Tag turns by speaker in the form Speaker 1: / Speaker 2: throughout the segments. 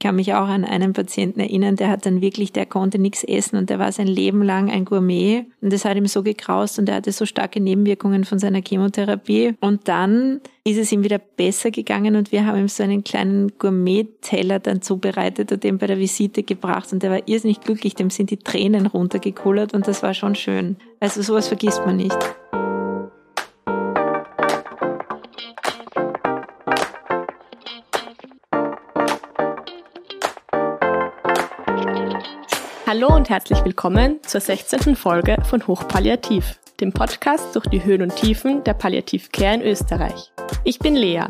Speaker 1: Ich kann mich auch an einen Patienten erinnern, der hat dann wirklich, der konnte nichts essen und der war sein Leben lang ein Gourmet und das hat ihm so gekraust und er hatte so starke Nebenwirkungen von seiner Chemotherapie und dann ist es ihm wieder besser gegangen und wir haben ihm so einen kleinen Gourmet-Teller dann zubereitet und den bei der Visite gebracht und der war irrsinnig glücklich, dem sind die Tränen runtergekullert und das war schon schön. Also sowas vergisst man nicht.
Speaker 2: Hallo und herzlich willkommen zur 16. Folge von Hochpalliativ, dem Podcast durch die Höhen und Tiefen der Palliativcare in Österreich. Ich bin Lea,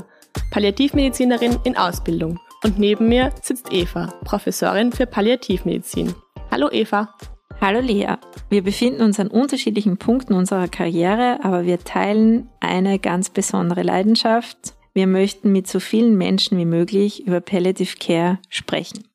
Speaker 2: Palliativmedizinerin in Ausbildung und neben mir sitzt Eva, Professorin für Palliativmedizin. Hallo Eva.
Speaker 1: Hallo Lea. Wir befinden uns an unterschiedlichen Punkten unserer Karriere, aber wir teilen eine ganz besondere Leidenschaft. Wir möchten mit so vielen Menschen wie möglich über Palliative Care sprechen.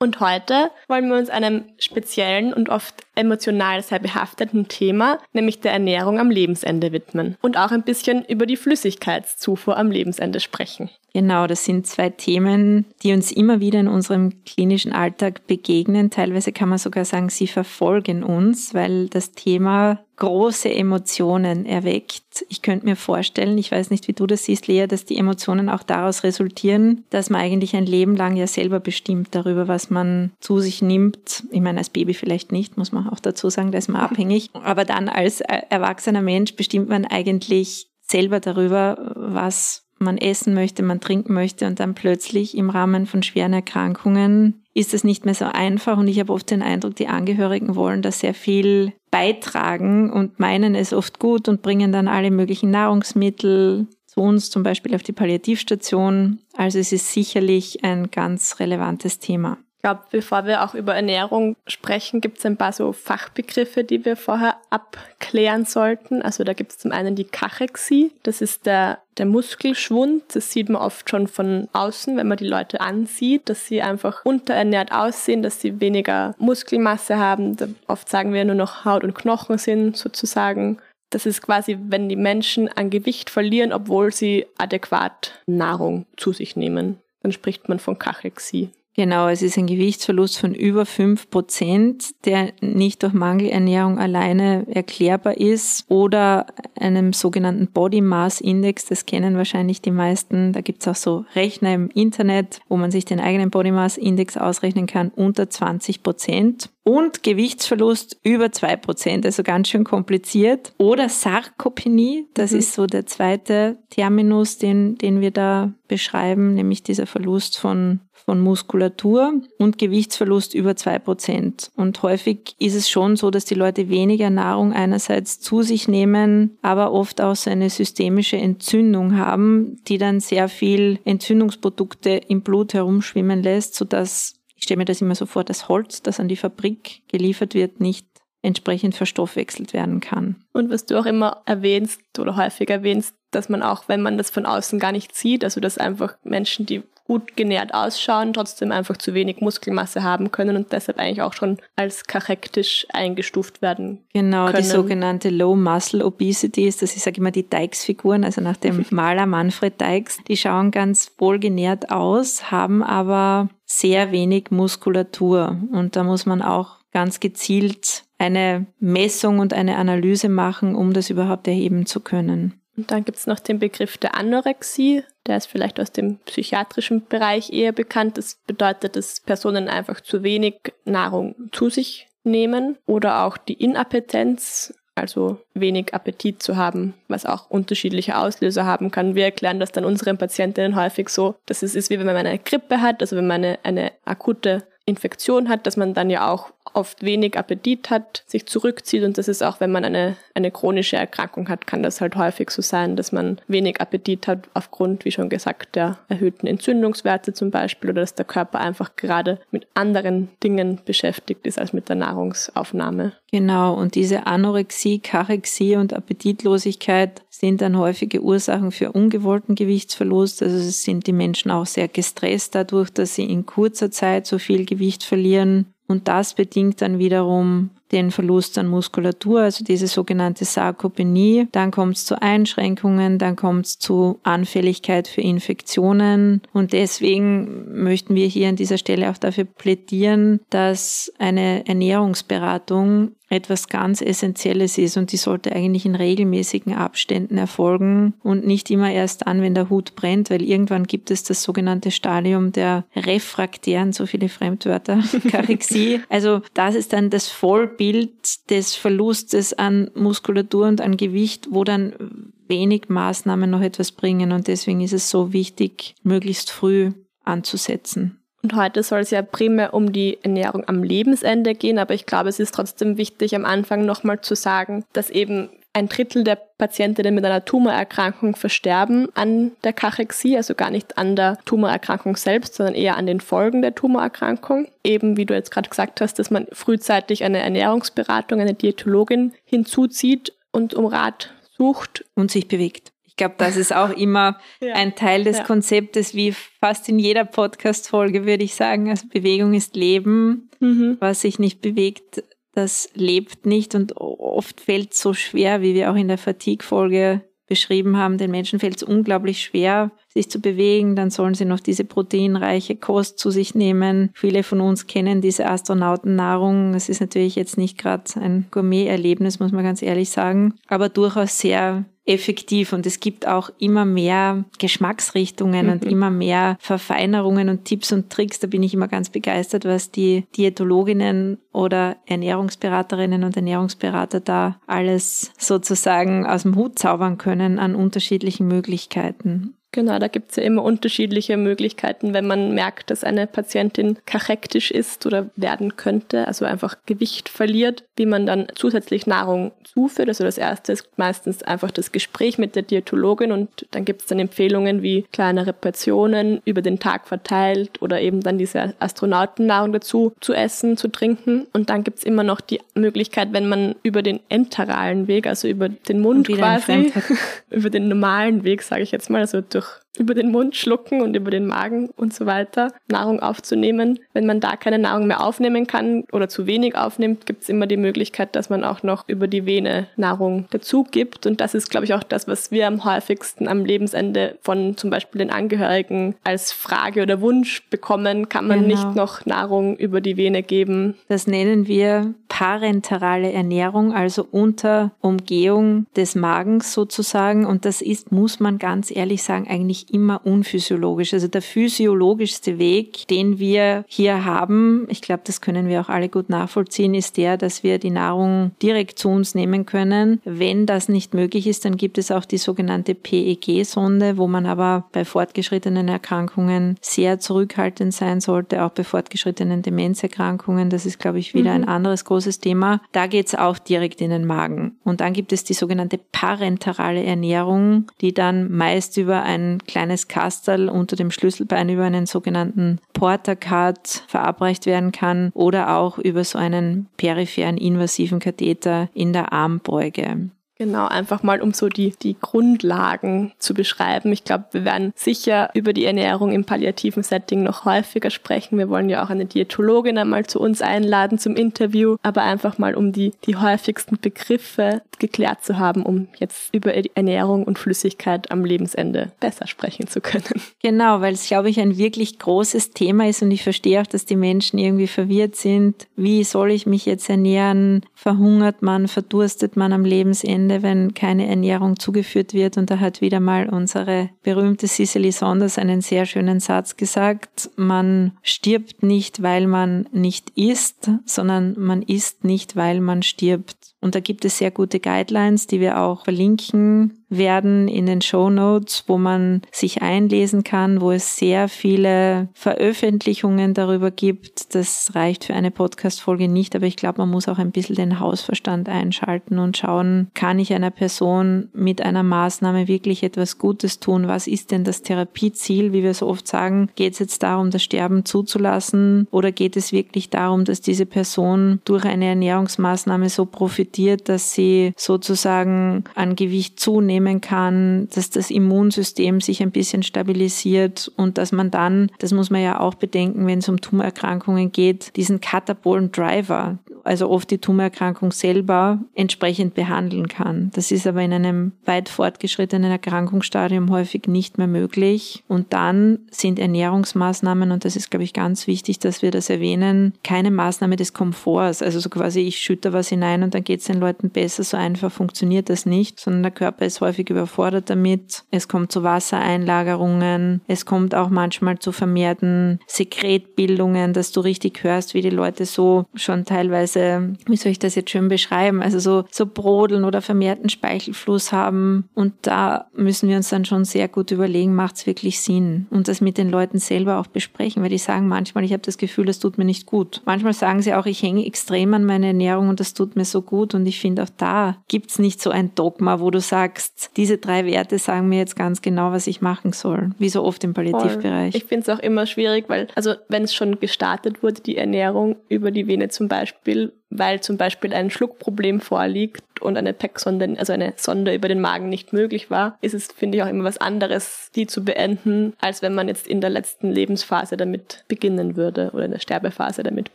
Speaker 2: Und heute wollen wir uns einem speziellen und oft emotional sehr behafteten Thema, nämlich der Ernährung am Lebensende widmen und auch ein bisschen über die Flüssigkeitszufuhr am Lebensende sprechen.
Speaker 1: Genau, das sind zwei Themen, die uns immer wieder in unserem klinischen Alltag begegnen. Teilweise kann man sogar sagen, sie verfolgen uns, weil das Thema große Emotionen erweckt. Ich könnte mir vorstellen, ich weiß nicht, wie du das siehst, Lea, dass die Emotionen auch daraus resultieren, dass man eigentlich ein Leben lang ja selber bestimmt darüber, was man zu sich nimmt. Ich meine, als Baby vielleicht nicht, muss man auch dazu sagen, da ist man abhängig. Aber dann als erwachsener Mensch bestimmt man eigentlich selber darüber, was man essen möchte, man trinken möchte und dann plötzlich im Rahmen von schweren Erkrankungen ist es nicht mehr so einfach und ich habe oft den Eindruck, die Angehörigen wollen da sehr viel beitragen und meinen es oft gut und bringen dann alle möglichen Nahrungsmittel zu uns, zum Beispiel auf die Palliativstation. Also es ist sicherlich ein ganz relevantes Thema.
Speaker 2: Ich glaube, bevor wir auch über Ernährung sprechen, gibt es ein paar so Fachbegriffe, die wir vorher abklären sollten. Also da gibt es zum einen die Kachexie, das ist der, der Muskelschwund. Das sieht man oft schon von außen, wenn man die Leute ansieht, dass sie einfach unterernährt aussehen, dass sie weniger Muskelmasse haben. Oft sagen wir nur noch Haut und Knochen sind sozusagen. Das ist quasi, wenn die Menschen an Gewicht verlieren, obwohl sie adäquat Nahrung zu sich nehmen. Dann spricht man von Kachexie.
Speaker 1: Genau, es ist ein Gewichtsverlust von über fünf Prozent, der nicht durch Mangelernährung alleine erklärbar ist oder einem sogenannten Body Mass Index, das kennen wahrscheinlich die meisten. Da gibt's auch so Rechner im Internet, wo man sich den eigenen Body Mass Index ausrechnen kann, unter 20 Prozent und Gewichtsverlust über zwei Prozent, also ganz schön kompliziert. Oder Sarkopenie, das mhm. ist so der zweite Terminus, den, den wir da beschreiben, nämlich dieser Verlust von, von Muskulatur und Gewichtsverlust über zwei Prozent. Und häufig ist es schon so, dass die Leute weniger Nahrung einerseits zu sich nehmen, aber oft auch so eine systemische Entzündung haben, die dann sehr viel Entzündungsprodukte im Blut herumschwimmen lässt, sodass ich stelle mir das immer so vor, dass Holz, das an die Fabrik geliefert wird, nicht entsprechend verstoffwechselt werden kann.
Speaker 2: Und was du auch immer erwähnst oder häufig erwähnst, dass man auch, wenn man das von außen gar nicht sieht, also dass einfach Menschen, die gut genährt ausschauen, trotzdem einfach zu wenig Muskelmasse haben können und deshalb eigentlich auch schon als kachektisch eingestuft werden.
Speaker 1: Genau,
Speaker 2: können.
Speaker 1: die sogenannte Low Muscle Obesity ist das, ich sage immer die Dykes-Figuren, also nach dem Maler Manfred Dykes, die schauen ganz wohl genährt aus, haben aber sehr wenig Muskulatur und da muss man auch ganz gezielt eine Messung und eine Analyse machen, um das überhaupt erheben zu können.
Speaker 2: Und dann gibt es noch den Begriff der Anorexie. Der ist vielleicht aus dem psychiatrischen Bereich eher bekannt. Das bedeutet, dass Personen einfach zu wenig Nahrung zu sich nehmen. Oder auch die Inappetenz, also wenig Appetit zu haben, was auch unterschiedliche Auslöser haben kann. Wir erklären das dann unseren Patientinnen häufig so, dass es ist wie wenn man eine Grippe hat, also wenn man eine, eine akute Infektion hat, dass man dann ja auch oft wenig Appetit hat, sich zurückzieht und das ist auch, wenn man eine, eine chronische Erkrankung hat, kann das halt häufig so sein, dass man wenig Appetit hat aufgrund, wie schon gesagt, der erhöhten Entzündungswerte zum Beispiel oder dass der Körper einfach gerade mit anderen Dingen beschäftigt ist als mit der Nahrungsaufnahme.
Speaker 1: Genau, und diese Anorexie, Kachexie und Appetitlosigkeit sind dann häufige Ursachen für ungewollten Gewichtsverlust. Also sind die Menschen auch sehr gestresst dadurch, dass sie in kurzer Zeit so viel Gewicht verlieren und das bedingt dann wiederum den Verlust an Muskulatur, also diese sogenannte Sarkopenie. Dann kommt es zu Einschränkungen, dann kommt es zu Anfälligkeit für Infektionen. Und deswegen möchten wir hier an dieser Stelle auch dafür plädieren, dass eine Ernährungsberatung etwas ganz Essentielles ist und die sollte eigentlich in regelmäßigen Abständen erfolgen und nicht immer erst an, wenn der Hut brennt, weil irgendwann gibt es das sogenannte Stadium der refraktären, so viele Fremdwörter, Karexie. Also das ist dann das Vollbild des Verlustes an Muskulatur und an Gewicht, wo dann wenig Maßnahmen noch etwas bringen und deswegen ist es so wichtig, möglichst früh anzusetzen.
Speaker 2: Und heute soll es ja primär um die Ernährung am Lebensende gehen, aber ich glaube, es ist trotzdem wichtig, am Anfang nochmal zu sagen, dass eben ein Drittel der Patientinnen mit einer Tumorerkrankung versterben an der Kachexie, also gar nicht an der Tumorerkrankung selbst, sondern eher an den Folgen der Tumorerkrankung. Eben, wie du jetzt gerade gesagt hast, dass man frühzeitig eine Ernährungsberatung, eine Diätologin hinzuzieht und um Rat sucht.
Speaker 1: Und sich bewegt glaube, das ist auch immer ja. ein Teil des ja. Konzeptes, wie fast in jeder Podcast-Folge würde ich sagen. Also Bewegung ist Leben. Mhm. Was sich nicht bewegt, das lebt nicht und oft fällt so schwer, wie wir auch in der Fatigue-Folge beschrieben haben. Den Menschen fällt es unglaublich schwer, sich zu bewegen. Dann sollen sie noch diese proteinreiche Kost zu sich nehmen. Viele von uns kennen diese Astronautennahrung. Es ist natürlich jetzt nicht gerade ein Gourmet-Erlebnis, muss man ganz ehrlich sagen, aber durchaus sehr effektiv und es gibt auch immer mehr Geschmacksrichtungen mhm. und immer mehr Verfeinerungen und Tipps und Tricks. Da bin ich immer ganz begeistert, was die Diätologinnen oder Ernährungsberaterinnen und Ernährungsberater da alles sozusagen aus dem Hut zaubern können an unterschiedlichen Möglichkeiten.
Speaker 2: Genau, da gibt es ja immer unterschiedliche Möglichkeiten, wenn man merkt, dass eine Patientin kachektisch ist oder werden könnte, also einfach Gewicht verliert, wie man dann zusätzlich Nahrung zuführt. Also das erste ist meistens einfach das Gespräch mit der Diätologin und dann gibt es dann Empfehlungen wie kleinere Portionen über den Tag verteilt oder eben dann diese Astronautennahrung dazu zu essen, zu trinken. Und dann gibt es immer noch die Möglichkeit, wenn man über den enteralen Weg, also über den Mund quasi, über den normalen Weg, sage ich jetzt mal, also durch über den Mund schlucken und über den Magen und so weiter Nahrung aufzunehmen. Wenn man da keine Nahrung mehr aufnehmen kann oder zu wenig aufnimmt, gibt es immer die Möglichkeit, dass man auch noch über die Vene Nahrung dazu gibt. Und das ist, glaube ich, auch das, was wir am häufigsten am Lebensende von zum Beispiel den Angehörigen als Frage oder Wunsch bekommen. Kann man genau. nicht noch Nahrung über die Vene geben?
Speaker 1: Das nennen wir parenterale Ernährung, also unter Umgehung des Magens sozusagen. Und das ist, muss man ganz ehrlich sagen, eigentlich immer unphysiologisch. Also der physiologischste Weg, den wir hier haben, ich glaube, das können wir auch alle gut nachvollziehen, ist der, dass wir die Nahrung direkt zu uns nehmen können. Wenn das nicht möglich ist, dann gibt es auch die sogenannte PEG-Sonde, wo man aber bei fortgeschrittenen Erkrankungen sehr zurückhaltend sein sollte, auch bei fortgeschrittenen Demenzerkrankungen. Das ist, glaube ich, wieder mhm. ein anderes großes Thema. Da geht es auch direkt in den Magen. Und dann gibt es die sogenannte parenterale Ernährung, die dann meist über ein kleines Kastel unter dem Schlüsselbein über einen sogenannten Portercard verabreicht werden kann oder auch über so einen peripheren invasiven Katheter in der Armbeuge.
Speaker 2: Genau, einfach mal um so die, die Grundlagen zu beschreiben. Ich glaube, wir werden sicher über die Ernährung im palliativen Setting noch häufiger sprechen. Wir wollen ja auch eine Diätologin einmal zu uns einladen zum Interview, aber einfach mal um die, die häufigsten Begriffe geklärt zu haben, um jetzt über Ernährung und Flüssigkeit am Lebensende besser sprechen zu können.
Speaker 1: Genau, weil es, glaube ich, ein wirklich großes Thema ist und ich verstehe auch, dass die Menschen irgendwie verwirrt sind. Wie soll ich mich jetzt ernähren? Verhungert man, verdurstet man am Lebensende? Ende, wenn keine Ernährung zugeführt wird. Und da hat wieder mal unsere berühmte Cicely Saunders einen sehr schönen Satz gesagt. Man stirbt nicht, weil man nicht isst, sondern man isst nicht, weil man stirbt. Und da gibt es sehr gute Guidelines, die wir auch verlinken werden in den Show Notes, wo man sich einlesen kann, wo es sehr viele Veröffentlichungen darüber gibt. Das reicht für eine Podcast-Folge nicht, aber ich glaube, man muss auch ein bisschen den Hausverstand einschalten und schauen, kann ich einer Person mit einer Maßnahme wirklich etwas Gutes tun? Was ist denn das Therapieziel? Wie wir so oft sagen, geht es jetzt darum, das Sterben zuzulassen oder geht es wirklich darum, dass diese Person durch eine Ernährungsmaßnahme so profitiert, dass sie sozusagen an Gewicht zunimmt? nehmen kann, dass das Immunsystem sich ein bisschen stabilisiert und dass man dann, das muss man ja auch bedenken, wenn es um Tumorerkrankungen geht, diesen katabolen Driver also oft die Tumorerkrankung selber, entsprechend behandeln kann. Das ist aber in einem weit fortgeschrittenen Erkrankungsstadium häufig nicht mehr möglich. Und dann sind Ernährungsmaßnahmen, und das ist, glaube ich, ganz wichtig, dass wir das erwähnen, keine Maßnahme des Komforts. Also so quasi, ich schütte was hinein und dann geht es den Leuten besser. So einfach funktioniert das nicht, sondern der Körper ist häufig überfordert damit. Es kommt zu Wassereinlagerungen. Es kommt auch manchmal zu vermehrten Sekretbildungen, dass du richtig hörst, wie die Leute so schon teilweise, wie soll ich das jetzt schön beschreiben, also so, so brodeln oder vermehrten Speichelfluss haben. Und da müssen wir uns dann schon sehr gut überlegen, macht es wirklich Sinn? Und das mit den Leuten selber auch besprechen, weil die sagen manchmal, ich habe das Gefühl, das tut mir nicht gut. Manchmal sagen sie auch, ich hänge extrem an meine Ernährung und das tut mir so gut. Und ich finde auch da gibt es nicht so ein Dogma, wo du sagst, diese drei Werte sagen mir jetzt ganz genau, was ich machen soll. Wie so oft im Palliativbereich.
Speaker 2: Ich finde es auch immer schwierig, weil, also wenn es schon gestartet wurde, die Ernährung über die Vene zum Beispiel, weil zum Beispiel ein Schluckproblem vorliegt und eine PEC-Sonde, also eine Sonde über den Magen nicht möglich war, ist es, finde ich, auch immer was anderes, die zu beenden, als wenn man jetzt in der letzten Lebensphase damit beginnen würde oder in der Sterbephase damit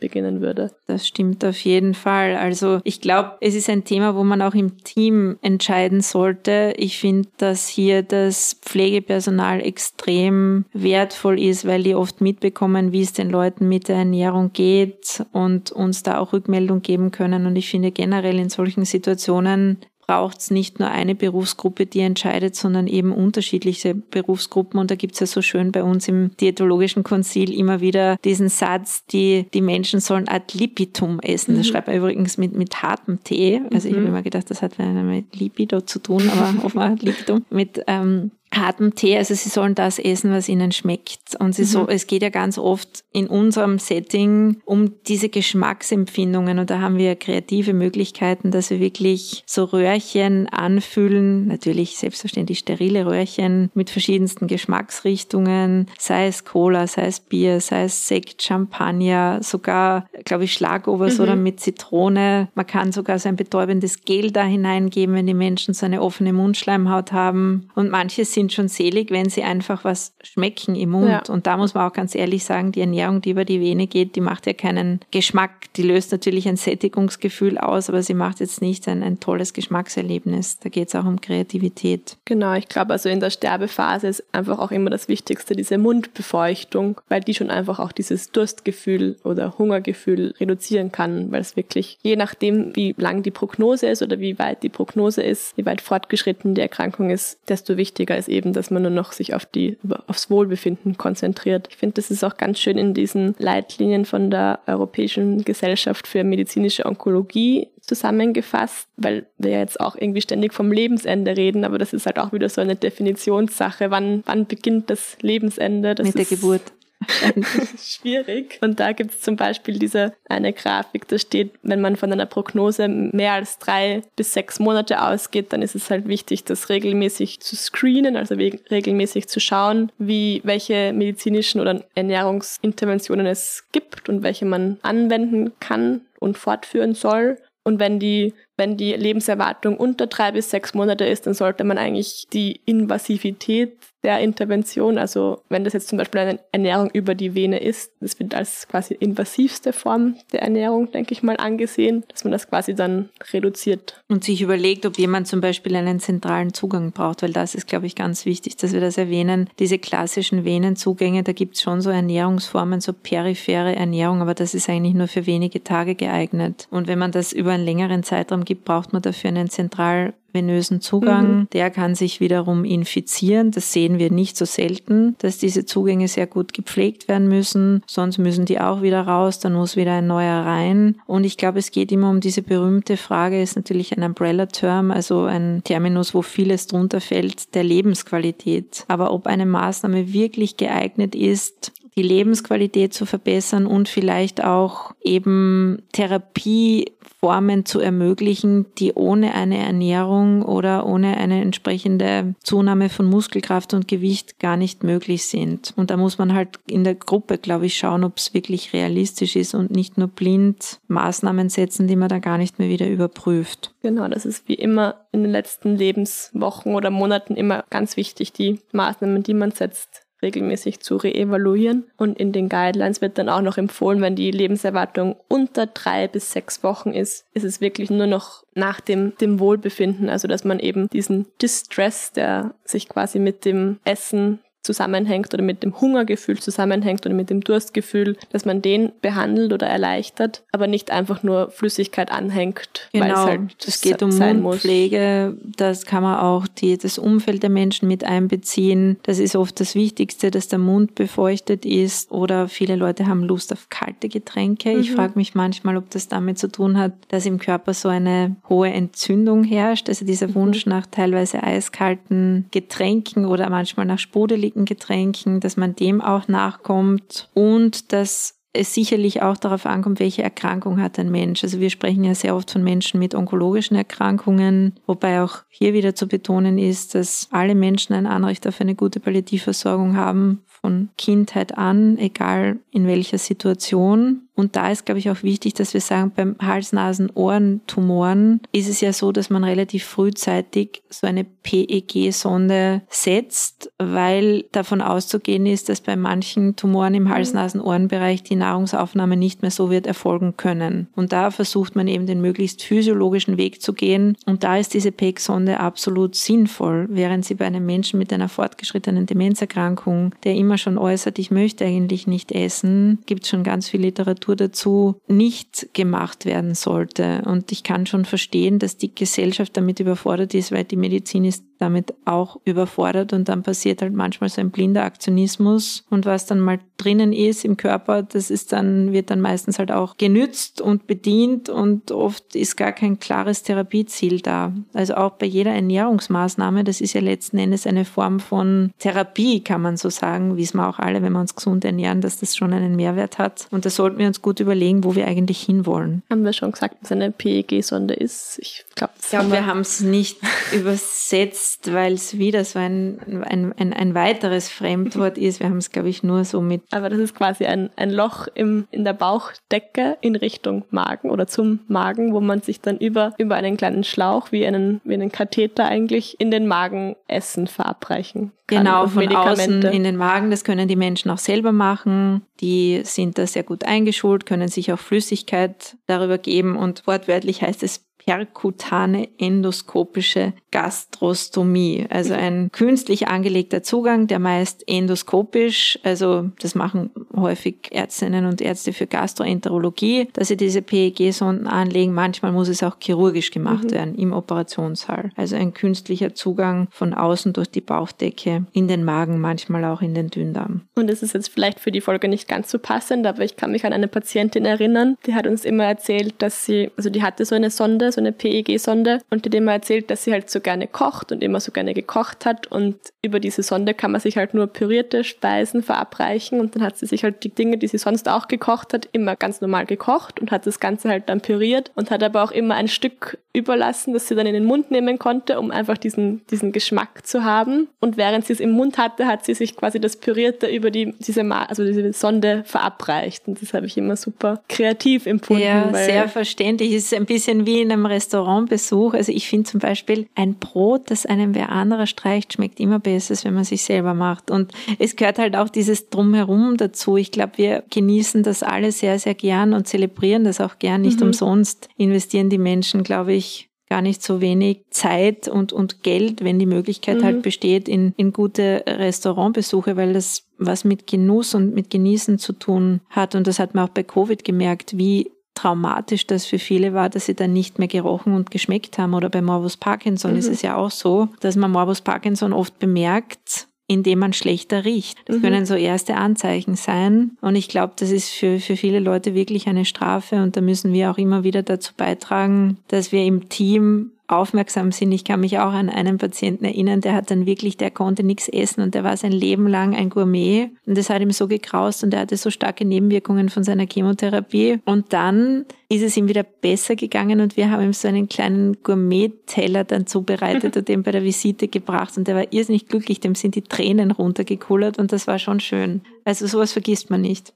Speaker 2: beginnen würde.
Speaker 1: Das stimmt auf jeden Fall. Also ich glaube, es ist ein Thema, wo man auch im Team entscheiden sollte. Ich finde, dass hier das Pflegepersonal extrem wertvoll ist, weil die oft mitbekommen, wie es den Leuten mit der Ernährung geht und uns da auch Rückmeldung geben können. Und ich finde generell in solchen Situationen braucht es nicht nur eine Berufsgruppe, die entscheidet, sondern eben unterschiedliche Berufsgruppen. Und da gibt es ja so schön bei uns im Diätologischen Konzil immer wieder diesen Satz, die, die Menschen sollen ad libitum essen. Mhm. Das schreibt er übrigens mit, mit hartem Tee. Also mhm. ich habe immer gedacht, das hat mit Libido zu tun, aber offenbar Libitum. Mit ähm, hartem Tee, also sie sollen das essen, was ihnen schmeckt. Und sie mhm. so, es geht ja ganz oft in unserem Setting um diese Geschmacksempfindungen und da haben wir kreative Möglichkeiten, dass wir wirklich so Röhrchen anfüllen, natürlich selbstverständlich sterile Röhrchen mit verschiedensten Geschmacksrichtungen, sei es Cola, sei es Bier, sei es Sekt, Champagner, sogar, glaube ich, Schlagobers mhm. oder mit Zitrone. Man kann sogar so ein betäubendes Gel da hineingeben, wenn die Menschen so eine offene Mundschleimhaut haben. Und manche sind sind schon selig, wenn sie einfach was schmecken im Mund. Ja. Und da muss man auch ganz ehrlich sagen, die Ernährung, die über die Vene geht, die macht ja keinen Geschmack. Die löst natürlich ein Sättigungsgefühl aus, aber sie macht jetzt nicht ein, ein tolles Geschmackserlebnis. Da geht es auch um Kreativität.
Speaker 2: Genau, ich glaube, also in der Sterbephase ist einfach auch immer das Wichtigste, diese Mundbefeuchtung, weil die schon einfach auch dieses Durstgefühl oder Hungergefühl reduzieren kann, weil es wirklich, je nachdem, wie lang die Prognose ist oder wie weit die Prognose ist, wie weit fortgeschritten die Erkrankung ist, desto wichtiger ist eben, dass man nur noch sich auf die, aufs Wohlbefinden konzentriert. Ich finde, das ist auch ganz schön in diesen Leitlinien von der Europäischen Gesellschaft für medizinische Onkologie zusammengefasst, weil wir ja jetzt auch irgendwie ständig vom Lebensende reden, aber das ist halt auch wieder so eine Definitionssache. Wann, wann beginnt das Lebensende? Das
Speaker 1: Mit der Geburt.
Speaker 2: schwierig. Und da gibt es zum Beispiel diese eine Grafik, da steht, wenn man von einer Prognose mehr als drei bis sechs Monate ausgeht, dann ist es halt wichtig, das regelmäßig zu screenen, also regelmäßig zu schauen, wie welche medizinischen oder Ernährungsinterventionen es gibt und welche man anwenden kann und fortführen soll. Und wenn die, wenn die Lebenserwartung unter drei bis sechs Monate ist, dann sollte man eigentlich die Invasivität der Intervention. Also wenn das jetzt zum Beispiel eine Ernährung über die Vene ist, das wird als quasi invasivste Form der Ernährung, denke ich mal, angesehen, dass man das quasi dann reduziert.
Speaker 1: Und sich überlegt, ob jemand zum Beispiel einen zentralen Zugang braucht, weil das ist, glaube ich, ganz wichtig, dass wir das erwähnen. Diese klassischen Venenzugänge, da gibt es schon so Ernährungsformen, so periphere Ernährung, aber das ist eigentlich nur für wenige Tage geeignet. Und wenn man das über einen längeren Zeitraum gibt, braucht man dafür einen zentral venösen Zugang. Mhm. Der kann sich wiederum infizieren. Das sehen wir nicht so selten, dass diese Zugänge sehr gut gepflegt werden müssen. Sonst müssen die auch wieder raus, dann muss wieder ein neuer rein. Und ich glaube, es geht immer um diese berühmte Frage, ist natürlich ein Umbrella-Term, also ein Terminus, wo vieles drunter fällt, der Lebensqualität. Aber ob eine Maßnahme wirklich geeignet ist, die Lebensqualität zu verbessern und vielleicht auch eben Therapieformen zu ermöglichen, die ohne eine Ernährung oder ohne eine entsprechende Zunahme von Muskelkraft und Gewicht gar nicht möglich sind. Und da muss man halt in der Gruppe, glaube ich, schauen, ob es wirklich realistisch ist und nicht nur blind Maßnahmen setzen, die man dann gar nicht mehr wieder überprüft.
Speaker 2: Genau, das ist wie immer in den letzten Lebenswochen oder Monaten immer ganz wichtig, die Maßnahmen, die man setzt, regelmäßig zu reevaluieren. Und in den Guidelines wird dann auch noch empfohlen, wenn die Lebenserwartung unter drei bis sechs Wochen ist, ist es wirklich nur noch nach dem, dem Wohlbefinden, also dass man eben diesen Distress, der sich quasi mit dem Essen zusammenhängt oder mit dem Hungergefühl zusammenhängt oder mit dem Durstgefühl, dass man den behandelt oder erleichtert, aber nicht einfach nur Flüssigkeit anhängt,
Speaker 1: genau. weil es halt es geht um Mundpflege, das kann man auch die, das Umfeld der Menschen mit einbeziehen. Das ist oft das Wichtigste, dass der Mund befeuchtet ist oder viele Leute haben Lust auf kalte Getränke. Mhm. Ich frage mich manchmal, ob das damit zu tun hat, dass im Körper so eine hohe Entzündung herrscht, also dieser mhm. Wunsch nach teilweise eiskalten Getränken oder manchmal nach sprudeligen alkoholhaltigen Getränken, dass man dem auch nachkommt und dass es sicherlich auch darauf ankommt, welche Erkrankung hat ein Mensch. Also wir sprechen ja sehr oft von Menschen mit onkologischen Erkrankungen, wobei auch hier wieder zu betonen ist, dass alle Menschen ein Anrecht auf eine gute Palliativversorgung haben, von Kindheit an, egal in welcher Situation. Und da ist, glaube ich, auch wichtig, dass wir sagen, beim Hals-Nasen-Ohren-Tumoren ist es ja so, dass man relativ frühzeitig so eine PEG-Sonde setzt, weil davon auszugehen ist, dass bei manchen Tumoren im Hals-Nasen-Ohren-Bereich die Nahrungsaufnahme nicht mehr so wird erfolgen können. Und da versucht man eben den möglichst physiologischen Weg zu gehen. Und da ist diese PEG-Sonde absolut sinnvoll, während sie bei einem Menschen mit einer fortgeschrittenen Demenzerkrankung, der immer schon äußert, ich möchte eigentlich nicht essen, gibt es schon ganz viel Literatur Literatur dazu nicht gemacht werden sollte. Und ich kann schon verstehen, dass die Gesellschaft damit überfordert ist, weil die Medizin ist damit auch überfordert und dann passiert halt manchmal so ein blinder Aktionismus und was dann mal drinnen ist im Körper, das ist dann, wird dann meistens halt auch genützt und bedient und oft ist gar kein klares Therapieziel da. Also auch bei jeder Ernährungsmaßnahme, das ist ja letzten Endes eine Form von Therapie, kann man so sagen, wissen wir auch alle, wenn wir uns gesund ernähren, dass das schon einen Mehrwert hat. Und da sollten wir uns gut überlegen, wo wir eigentlich hinwollen.
Speaker 2: Haben wir schon gesagt, was eine PEG-Sonde ist?
Speaker 1: Ich glaube, glaub, wir haben es nicht übersetzt weil es wieder so ein, ein, ein, ein weiteres Fremdwort ist. Wir haben es, glaube ich, nur so mit.
Speaker 2: Aber das ist quasi ein, ein Loch im, in der Bauchdecke in Richtung Magen oder zum Magen, wo man sich dann über, über einen kleinen Schlauch, wie einen, wie einen Katheter eigentlich, in den Magen Essen verabreichen
Speaker 1: kann. Genau, von außen in den Magen. Das können die Menschen auch selber machen. Die sind da sehr gut eingeschult, können sich auch Flüssigkeit darüber geben und wortwörtlich heißt es perkutane endoskopische Gastrostomie, also ein künstlich angelegter Zugang, der meist endoskopisch, also das machen häufig Ärztinnen und Ärzte für Gastroenterologie, dass sie diese PEG-Sonden anlegen. Manchmal muss es auch chirurgisch gemacht mhm. werden im Operationssaal. Also ein künstlicher Zugang von außen durch die Bauchdecke in den Magen, manchmal auch in den Dünndarm.
Speaker 2: Und es ist jetzt vielleicht für die Folge nicht ganz so passend, aber ich kann mich an eine Patientin erinnern, die hat uns immer erzählt, dass sie, also die hatte so eine Sonde, so eine PEG-Sonde und die hat immer erzählt, dass sie halt so gerne kocht und immer so gerne gekocht hat und über diese Sonde kann man sich halt nur pürierte Speisen verabreichen und dann hat sie sich halt die Dinge, die sie sonst auch gekocht hat, immer ganz normal gekocht und hat das Ganze halt dann püriert und hat aber auch immer ein Stück überlassen, das sie dann in den Mund nehmen konnte, um einfach diesen, diesen Geschmack zu haben. Und während sie es im Mund hatte, hat sie sich quasi das Pürierte über die, diese, also diese Sonde verabreicht. Und das habe ich immer super kreativ empfunden.
Speaker 1: Ja, sehr verständlich. Es ist ein bisschen wie in einem Restaurantbesuch. Also ich finde zum Beispiel ein Brot, das einem wer anderer streicht, schmeckt immer besser, als wenn man sich selber macht. Und es gehört halt auch dieses Drumherum dazu. Ich glaube, wir genießen das alle sehr, sehr gern und zelebrieren das auch gern. Nicht mhm. umsonst investieren die Menschen, glaube ich, gar nicht so wenig Zeit und, und Geld, wenn die Möglichkeit halt mhm. halt besteht, in, in gute Restaurantbesuche, weil das was mit Genuss und mit Genießen zu tun hat. Und das hat man auch bei Covid gemerkt, wie traumatisch das für viele war, dass sie dann nicht mehr gerochen und geschmeckt haben. Oder bei Morbus Parkinson mhm. ist es ja auch so, dass man Morbus Parkinson oft bemerkt, indem man schlechter riecht. Das mhm. können so erste Anzeichen sein. Und ich glaube, das ist für, für viele Leute wirklich eine Strafe. Und da müssen wir auch immer wieder dazu beitragen, dass wir im Team aufmerksam sind. Ich kann mich auch an einen Patienten erinnern, der hat dann wirklich, der konnte nichts essen und der war sein Leben lang ein Gourmet und das hat ihm so gekraust und er hatte so starke Nebenwirkungen von seiner Chemotherapie und dann ist es ihm wieder besser gegangen und wir haben ihm so einen kleinen Gourmet-Teller dann zubereitet und den bei der Visite gebracht und der war irrsinnig glücklich, dem sind die Tränen runtergekullert und das war schon schön. Also sowas vergisst man nicht.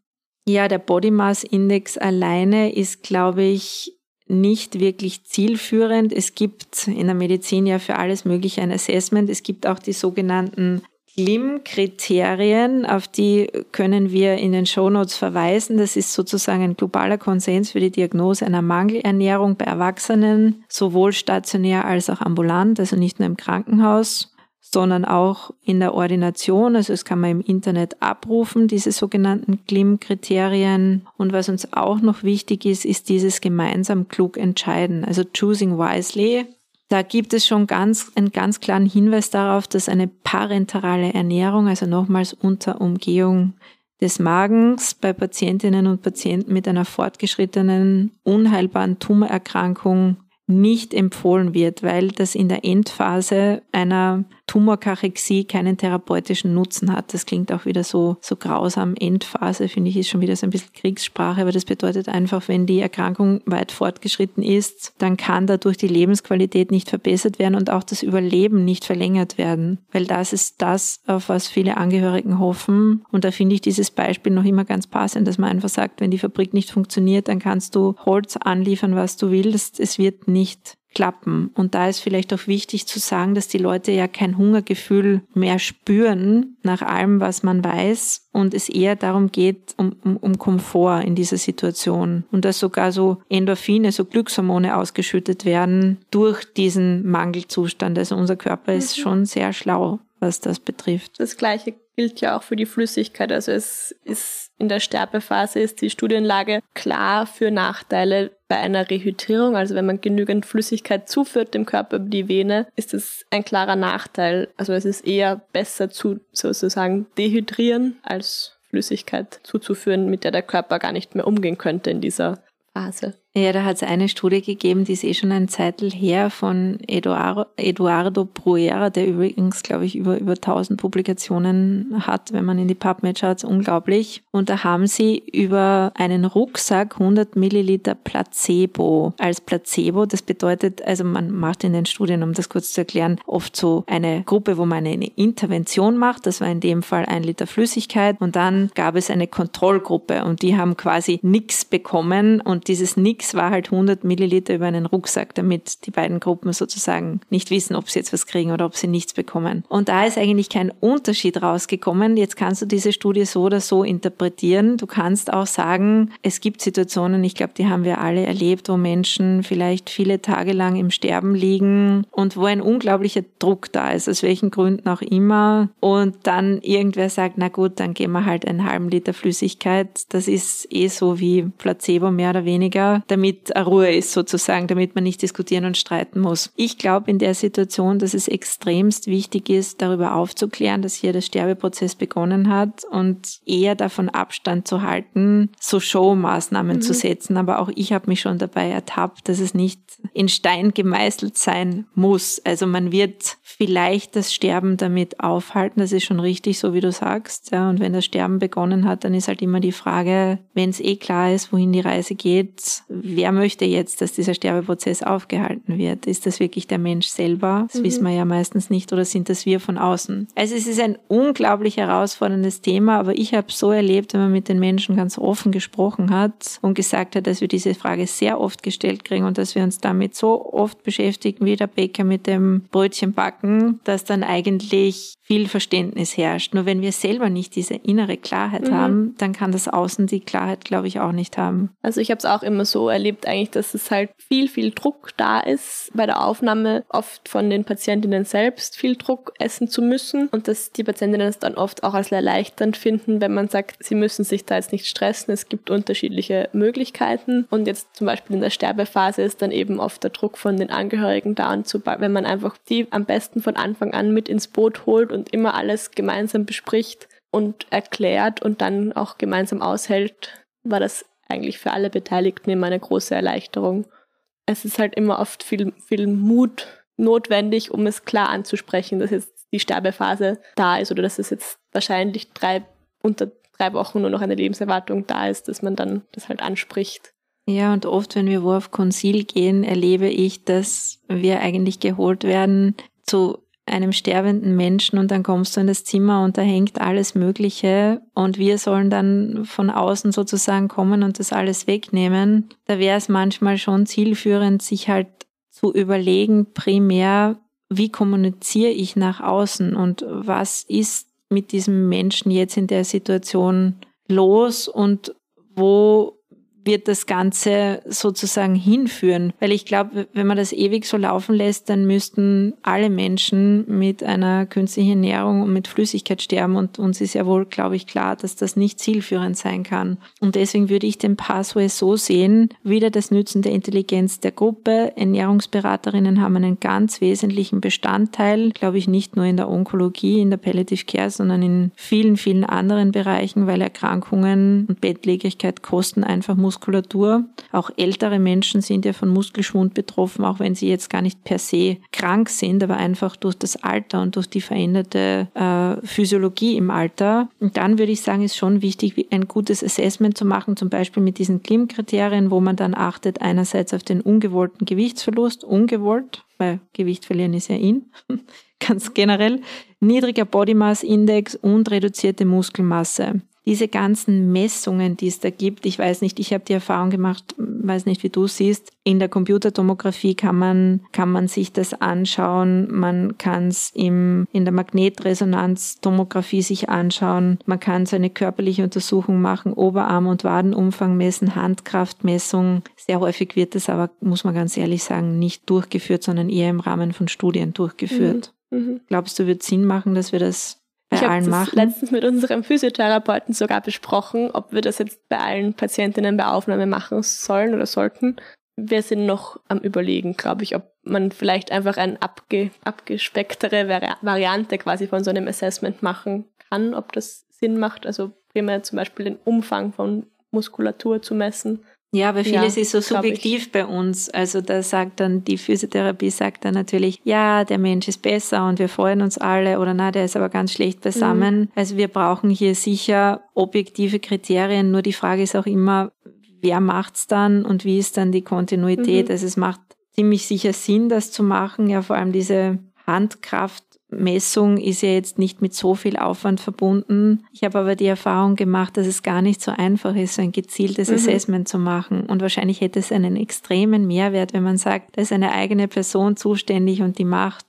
Speaker 1: Ja, der Body Mass Index alleine ist, glaube ich, nicht wirklich zielführend. Es gibt in der Medizin ja für alles Mögliche ein Assessment. Es gibt auch die sogenannten GLIM-Kriterien, auf die können wir in den Shownotes verweisen. Das ist sozusagen ein globaler Konsens für die Diagnose einer Mangelernährung bei Erwachsenen, sowohl stationär als auch ambulant, also nicht nur im Krankenhaus sondern auch in der Ordination. Also es kann man im Internet abrufen, diese sogenannten GLIM-Kriterien. Und was uns auch noch wichtig ist, ist dieses gemeinsam klug entscheiden, also choosing wisely. Da gibt es schon ganz, einen ganz klaren Hinweis darauf, dass eine parenterale Ernährung, also nochmals unter Umgehung des Magens bei Patientinnen und Patienten mit einer fortgeschrittenen, unheilbaren Tumorerkrankung nicht empfohlen wird, weil das in der Endphase einer Tumorkachexie keinen therapeutischen Nutzen hat. Das klingt auch wieder so, so grausam. Endphase, finde ich, ist schon wieder so ein bisschen Kriegssprache, aber das bedeutet einfach, wenn die Erkrankung weit fortgeschritten ist, dann kann dadurch die Lebensqualität nicht verbessert werden und auch das Überleben nicht verlängert werden. Weil das ist das, auf was viele Angehörigen hoffen. Und da finde ich dieses Beispiel noch immer ganz passend, dass man einfach sagt, wenn die Fabrik nicht funktioniert, dann kannst du Holz anliefern, was du willst. Es wird nicht klappen. Und da ist vielleicht auch wichtig zu sagen, dass die Leute ja kein Hungergefühl mehr spüren nach allem, was man weiß und es eher darum geht, um, um, um Komfort in dieser Situation und dass sogar so Endorphine, so Glückshormone ausgeschüttet werden durch diesen Mangelzustand. Also unser Körper ist mhm. schon sehr schlau, was das betrifft.
Speaker 2: Das gleiche gilt ja auch für die Flüssigkeit. Also es ist in der Sterbephase ist die Studienlage klar für Nachteile bei einer Rehydrierung. Also wenn man genügend Flüssigkeit zuführt dem Körper über die Vene, ist es ein klarer Nachteil. Also es ist eher besser zu sozusagen dehydrieren als Flüssigkeit zuzuführen, mit der der Körper gar nicht mehr umgehen könnte in dieser Phase.
Speaker 1: Ja, da hat es eine Studie gegeben, die ist eh schon ein Zeitl her von Eduardo, Eduardo Bruera, der übrigens, glaube ich, über, über 1000 Publikationen hat, wenn man in die PubMed schaut, unglaublich. Und da haben sie über einen Rucksack 100 Milliliter Placebo als Placebo. Das bedeutet, also man macht in den Studien, um das kurz zu erklären, oft so eine Gruppe, wo man eine Intervention macht. Das war in dem Fall ein Liter Flüssigkeit. Und dann gab es eine Kontrollgruppe und die haben quasi nichts bekommen und dieses Nix Mix war halt 100 Milliliter über einen Rucksack, damit die beiden Gruppen sozusagen nicht wissen, ob sie jetzt was kriegen oder ob sie nichts bekommen. Und da ist eigentlich kein Unterschied rausgekommen. Jetzt kannst du diese Studie so oder so interpretieren. Du kannst auch sagen, es gibt Situationen, ich glaube, die haben wir alle erlebt, wo Menschen vielleicht viele Tage lang im Sterben liegen und wo ein unglaublicher Druck da ist, aus welchen Gründen auch immer. Und dann irgendwer sagt, na gut, dann geben wir halt einen halben Liter Flüssigkeit. Das ist eh so wie Placebo mehr oder weniger damit Ruhe ist sozusagen, damit man nicht diskutieren und streiten muss. Ich glaube in der Situation, dass es extremst wichtig ist, darüber aufzuklären, dass hier der Sterbeprozess begonnen hat und eher davon Abstand zu halten, so Showmaßnahmen mhm. zu setzen. Aber auch ich habe mich schon dabei ertappt, dass es nicht in Stein gemeißelt sein muss. Also man wird vielleicht das Sterben damit aufhalten. Das ist schon richtig, so wie du sagst. Ja, und wenn das Sterben begonnen hat, dann ist halt immer die Frage, wenn es eh klar ist, wohin die Reise geht, wer möchte jetzt, dass dieser Sterbeprozess aufgehalten wird? Ist das wirklich der Mensch selber? Das mhm. wissen wir ja meistens nicht. Oder sind das wir von außen? Also es ist ein unglaublich herausforderndes Thema, aber ich habe so erlebt, wenn man mit den Menschen ganz offen gesprochen hat und gesagt hat, dass wir diese Frage sehr oft gestellt kriegen und dass wir uns damit so oft beschäftigen, wie der Bäcker mit dem Brötchen backen, dass dann eigentlich viel Verständnis herrscht. Nur wenn wir selber nicht diese innere Klarheit mhm. haben, dann kann das Außen die Klarheit, glaube ich, auch nicht haben.
Speaker 2: Also ich habe es auch immer so erlebt eigentlich, dass es halt viel, viel Druck da ist bei der Aufnahme, oft von den Patientinnen selbst viel Druck essen zu müssen und dass die Patientinnen es dann oft auch als erleichternd finden, wenn man sagt, sie müssen sich da jetzt nicht stressen, es gibt unterschiedliche Möglichkeiten. Und jetzt zum Beispiel in der Sterbephase ist dann eben oft der Druck von den Angehörigen da und wenn man einfach die am besten von Anfang an mit ins Boot holt und immer alles gemeinsam bespricht und erklärt und dann auch gemeinsam aushält, war das eigentlich für alle Beteiligten immer eine große Erleichterung. Es ist halt immer oft viel, viel Mut notwendig, um es klar anzusprechen, dass jetzt die Sterbephase da ist oder dass es jetzt wahrscheinlich drei, unter drei Wochen nur noch eine Lebenserwartung da ist, dass man dann das halt anspricht.
Speaker 1: Ja, und oft, wenn wir wo auf Konsil gehen, erlebe ich, dass wir eigentlich geholt werden zu einem sterbenden Menschen und dann kommst du in das Zimmer und da hängt alles Mögliche und wir sollen dann von außen sozusagen kommen und das alles wegnehmen. Da wäre es manchmal schon zielführend, sich halt zu überlegen, primär, wie kommuniziere ich nach außen und was ist mit diesem Menschen jetzt in der Situation los und wo wird das Ganze sozusagen hinführen? Weil ich glaube, wenn man das ewig so laufen lässt, dann müssten alle Menschen mit einer künstlichen Ernährung und mit Flüssigkeit sterben. Und uns ist ja wohl, glaube ich, klar, dass das nicht zielführend sein kann. Und deswegen würde ich den Pathway so sehen, wieder das Nützen der Intelligenz der Gruppe. Ernährungsberaterinnen haben einen ganz wesentlichen Bestandteil, glaube ich, nicht nur in der Onkologie, in der Palliative Care, sondern in vielen, vielen anderen Bereichen, weil Erkrankungen und Bettlägerigkeit kosten einfach Muskeln Muskulatur. Auch ältere Menschen sind ja von Muskelschwund betroffen, auch wenn sie jetzt gar nicht per se krank sind, aber einfach durch das Alter und durch die veränderte äh, Physiologie im Alter. Und dann würde ich sagen, ist schon wichtig, ein gutes Assessment zu machen, zum Beispiel mit diesen Klim-Kriterien, wo man dann achtet einerseits auf den ungewollten Gewichtsverlust, ungewollt, weil Gewicht verlieren ist ja in, ganz generell, niedriger Body Mass Index und reduzierte Muskelmasse diese ganzen Messungen, die es da gibt, ich weiß nicht, ich habe die Erfahrung gemacht, weiß nicht, wie du siehst, in der Computertomographie kann man, kann man sich das anschauen, man kann es in der Magnetresonanztomographie sich anschauen, man kann so eine körperliche Untersuchung machen, Oberarm- und Wadenumfang messen, Handkraftmessung. Sehr häufig wird das aber, muss man ganz ehrlich sagen, nicht durchgeführt, sondern eher im Rahmen von Studien durchgeführt. Mhm. Mhm. Glaubst du, wird Sinn machen, dass wir das bei ich allen machen.
Speaker 2: Ich habe letztens mit unserem Physiotherapeuten sogar besprochen, ob wir das jetzt bei allen Patientinnen bei Aufnahme machen sollen oder sollten. Wir sind noch am Überlegen, glaube ich, ob man vielleicht einfach eine abge abgespecktere Vari Variante quasi von so einem Assessment machen kann, ob das Sinn macht. Also primär zum Beispiel den Umfang von Muskulatur zu messen
Speaker 1: ja, weil vieles ja, ist so subjektiv bei uns. Also da sagt dann die Physiotherapie sagt dann natürlich, ja, der Mensch ist besser und wir freuen uns alle oder na, der ist aber ganz schlecht beisammen. Mhm. Also wir brauchen hier sicher objektive Kriterien. Nur die Frage ist auch immer, wer macht's dann und wie ist dann die Kontinuität? Mhm. Also es macht ziemlich sicher Sinn, das zu machen. Ja, vor allem diese Handkraft Messung ist ja jetzt nicht mit so viel Aufwand verbunden. Ich habe aber die Erfahrung gemacht, dass es gar nicht so einfach ist, so ein gezieltes mhm. Assessment zu machen. Und wahrscheinlich hätte es einen extremen Mehrwert, wenn man sagt, da ist eine eigene Person zuständig und die macht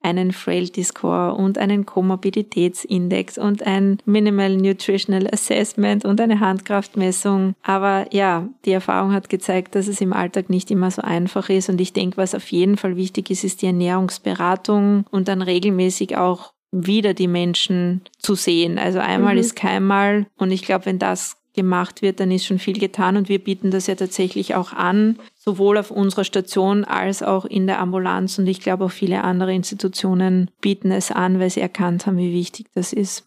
Speaker 1: einen Frailty Score und einen Komorbiditätsindex und ein Minimal Nutritional Assessment und eine Handkraftmessung. Aber ja, die Erfahrung hat gezeigt, dass es im Alltag nicht immer so einfach ist. Und ich denke, was auf jeden Fall wichtig ist, ist die Ernährungsberatung und dann regelmäßig auch wieder die Menschen zu sehen. Also einmal mhm. ist keinmal. Und ich glaube, wenn das gemacht wird, dann ist schon viel getan und wir bieten das ja tatsächlich auch an, sowohl auf unserer Station als auch in der Ambulanz und ich glaube auch viele andere Institutionen bieten es an, weil sie erkannt haben, wie wichtig das ist.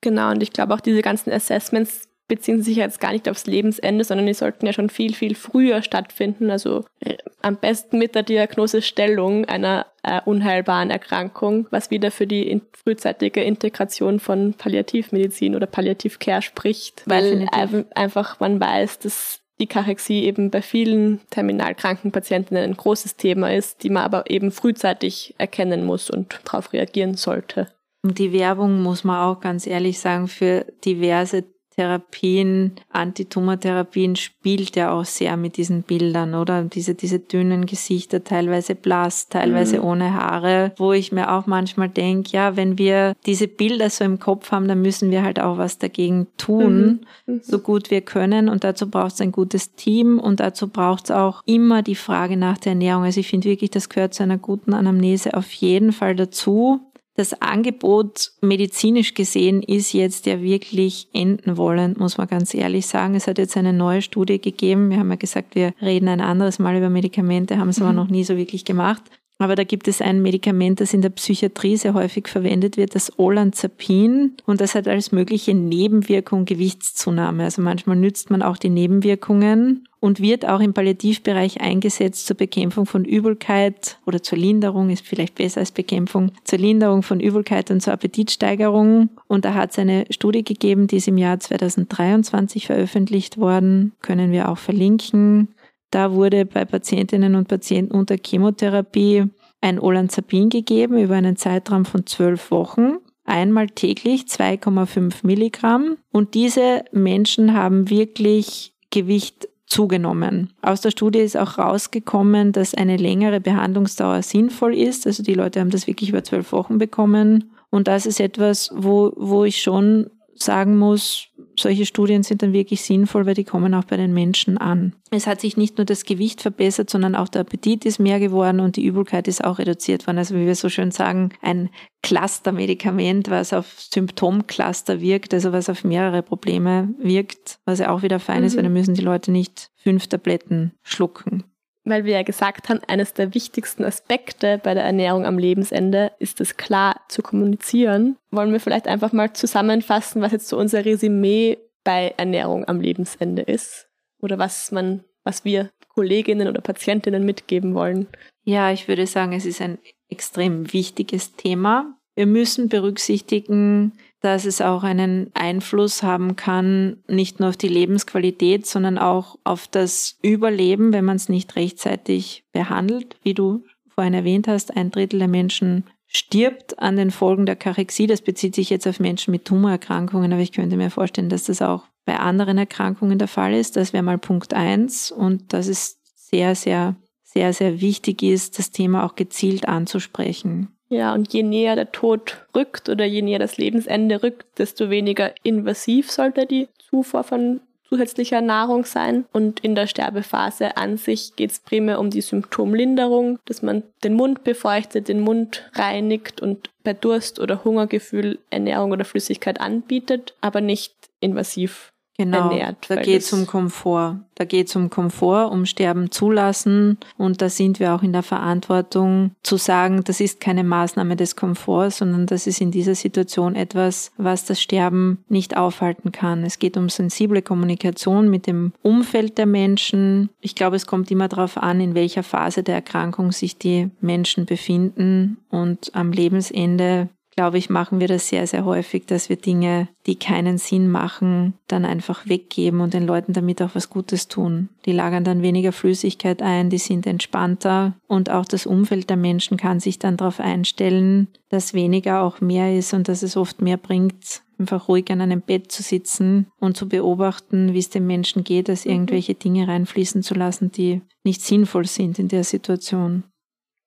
Speaker 2: Genau, und ich glaube auch diese ganzen Assessments beziehen sich jetzt gar nicht aufs Lebensende, sondern die sollten ja schon viel, viel früher stattfinden. Also äh, am besten mit der Diagnosestellung einer äh, unheilbaren Erkrankung, was wieder für die in frühzeitige Integration von Palliativmedizin oder Palliativcare spricht, weil einfach man weiß, dass die Kachexie eben bei vielen terminal kranken Patientinnen ein großes Thema ist, die man aber eben frühzeitig erkennen muss und darauf reagieren sollte.
Speaker 1: Und die Werbung, muss man auch ganz ehrlich sagen, für diverse Therapien, Antitumortherapien spielt ja auch sehr mit diesen Bildern, oder? Diese, diese dünnen Gesichter, teilweise blass, teilweise mhm. ohne Haare, wo ich mir auch manchmal denke, ja, wenn wir diese Bilder so im Kopf haben, dann müssen wir halt auch was dagegen tun, mhm. So gut wir können. Und dazu braucht es ein gutes Team und dazu braucht es auch immer die Frage nach der Ernährung. Also ich finde wirklich, das gehört zu einer guten Anamnese auf jeden Fall dazu das Angebot medizinisch gesehen ist jetzt ja wirklich enden wollend, muss man ganz ehrlich sagen. Es hat jetzt eine neue Studie gegeben. Wir haben ja gesagt, wir reden ein anderes Mal über Medikamente, haben es mhm. aber noch nie so wirklich gemacht. Aber da gibt es ein Medikament, das in der Psychiatrie sehr häufig verwendet wird, das Olanzapin. Und das hat als mögliche Nebenwirkung Gewichtszunahme. Also manchmal nützt man auch die Nebenwirkungen und wird auch im Palliativbereich eingesetzt zur Bekämpfung von Übelkeit oder zur Linderung, ist vielleicht besser als Bekämpfung, zur Linderung von Übelkeit und zur Appetitsteigerung. Und da hat es eine Studie gegeben, die ist im Jahr 2023 veröffentlicht worden, können wir auch verlinken. Da wurde bei Patientinnen und Patienten unter Chemotherapie ein Olanzapin gegeben über einen Zeitraum von zwölf Wochen. Einmal täglich 2,5 Milligramm. Und diese Menschen haben wirklich Gewicht zugenommen. Aus der Studie ist auch rausgekommen, dass eine längere Behandlungsdauer sinnvoll ist. Also die Leute haben das wirklich über zwölf Wochen bekommen Und das ist etwas, wo, wo ich schon sagen muss, solche Studien sind dann wirklich sinnvoll, weil die kommen auch bei den Menschen an. Es hat sich nicht nur das Gewicht verbessert, sondern auch der Appetit ist mehr geworden und die Übelkeit ist auch reduziert worden. Also wie wir so schön sagen, ein Cluster-Medikament, was auf Symptomcluster wirkt, also was auf mehrere Probleme wirkt, was ja auch wieder fein mhm. ist, weil dann müssen die Leute nicht fünf Tabletten schlucken
Speaker 2: weil wir ja gesagt haben, eines der wichtigsten Aspekte bei der Ernährung am Lebensende ist es klar zu kommunizieren. Wollen wir vielleicht einfach mal zusammenfassen, was jetzt so unser Resümee bei Ernährung am Lebensende ist? Oder was man, was wir Kolleginnen oder Patientinnen mitgeben wollen?
Speaker 1: Ja, ich würde sagen, es ist ein extrem wichtiges Thema. Wir müssen berücksichtigen, dass es auch einen Einfluss haben kann, nicht nur auf die Lebensqualität, sondern auch auf das Überleben, wenn man es nicht rechtzeitig behandelt. Wie du vorhin erwähnt hast, ein Drittel der Menschen stirbt an den Folgen der Karexie. Das bezieht sich jetzt auf Menschen mit Tumorerkrankungen, aber ich könnte mir vorstellen, dass das auch bei anderen Erkrankungen der Fall ist. Das wäre mal Punkt eins und dass es sehr, sehr, sehr, sehr wichtig ist, das Thema auch gezielt anzusprechen.
Speaker 2: Ja, und je näher der Tod rückt oder je näher das Lebensende rückt, desto weniger invasiv sollte die Zufuhr von zusätzlicher Nahrung sein. Und in der Sterbephase an sich geht es primär um die Symptomlinderung, dass man den Mund befeuchtet, den Mund reinigt und bei Durst oder Hungergefühl Ernährung oder Flüssigkeit anbietet, aber nicht invasiv
Speaker 1: Genau,
Speaker 2: ernährt.
Speaker 1: Da geht es um Komfort. Da geht es um Komfort, um Sterben zulassen. Und da sind wir auch in der Verantwortung zu sagen, das ist keine Maßnahme des Komforts, sondern das ist in dieser Situation etwas, was das Sterben nicht aufhalten kann. Es geht um sensible Kommunikation mit dem Umfeld der Menschen. Ich glaube, es kommt immer darauf an, in welcher Phase der Erkrankung sich die Menschen befinden. Und am Lebensende glaube ich, machen wir das sehr, sehr häufig, dass wir Dinge, die keinen Sinn machen, dann einfach weggeben und den Leuten damit auch was Gutes tun. Die lagern dann weniger Flüssigkeit ein, die sind entspannter und auch das Umfeld der Menschen kann sich dann darauf einstellen, dass weniger auch mehr ist und dass es oft mehr bringt, einfach ruhig an einem Bett zu sitzen und zu beobachten, wie es dem Menschen geht, als mhm. irgendwelche Dinge reinfließen zu lassen, die nicht sinnvoll sind in der Situation.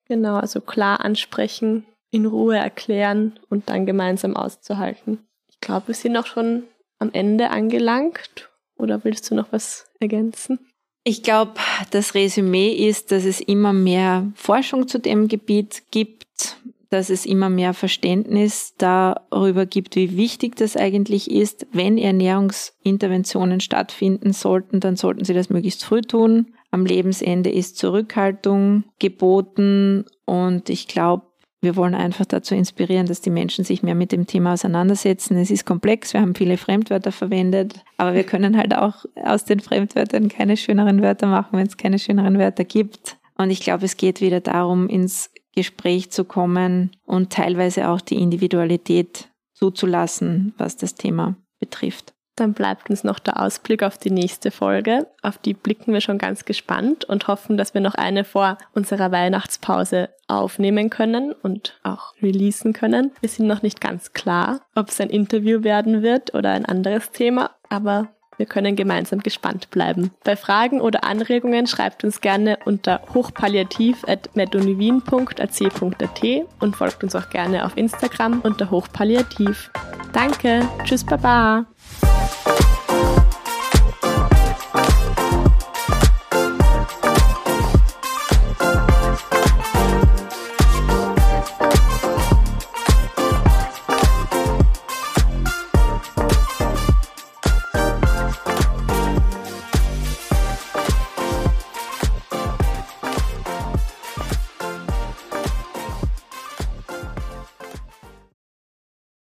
Speaker 2: Genau, also klar ansprechen, in Ruhe erklären und dann gemeinsam auszuhalten. Ich glaube, wir sind auch schon am Ende angelangt. Oder willst du noch was ergänzen?
Speaker 1: Ich glaube, das Resümee ist, dass es immer mehr Forschung zu dem Gebiet gibt, dass es immer mehr Verständnis darüber gibt, wie wichtig das eigentlich ist. Wenn Ernährungsinterventionen stattfinden sollten, dann sollten sie das möglichst früh tun. Am Lebensende ist Zurückhaltung geboten und ich glaube, wir wollen einfach dazu inspirieren, dass die Menschen sich mehr mit dem Thema auseinandersetzen. Es ist komplex, wir haben viele Fremdwörter verwendet, aber wir können halt auch aus den Fremdwörtern keine schöneren Wörter machen, wenn es keine schöneren Wörter gibt. Und ich glaube, es geht wieder darum, ins Gespräch zu kommen und teilweise auch die Individualität zuzulassen, was das Thema betrifft.
Speaker 2: Dann bleibt uns noch der Ausblick auf die nächste Folge. Auf die blicken wir schon ganz gespannt und hoffen, dass wir noch eine vor unserer Weihnachtspause aufnehmen können und auch releasen können. Wir sind noch nicht ganz klar, ob es ein Interview werden wird oder ein anderes Thema, aber wir können gemeinsam gespannt bleiben. Bei Fragen oder Anregungen schreibt uns gerne unter hochpalliativ.medunivin.ac.at und folgt uns auch gerne auf Instagram unter hochpalliativ. Danke, tschüss, baba.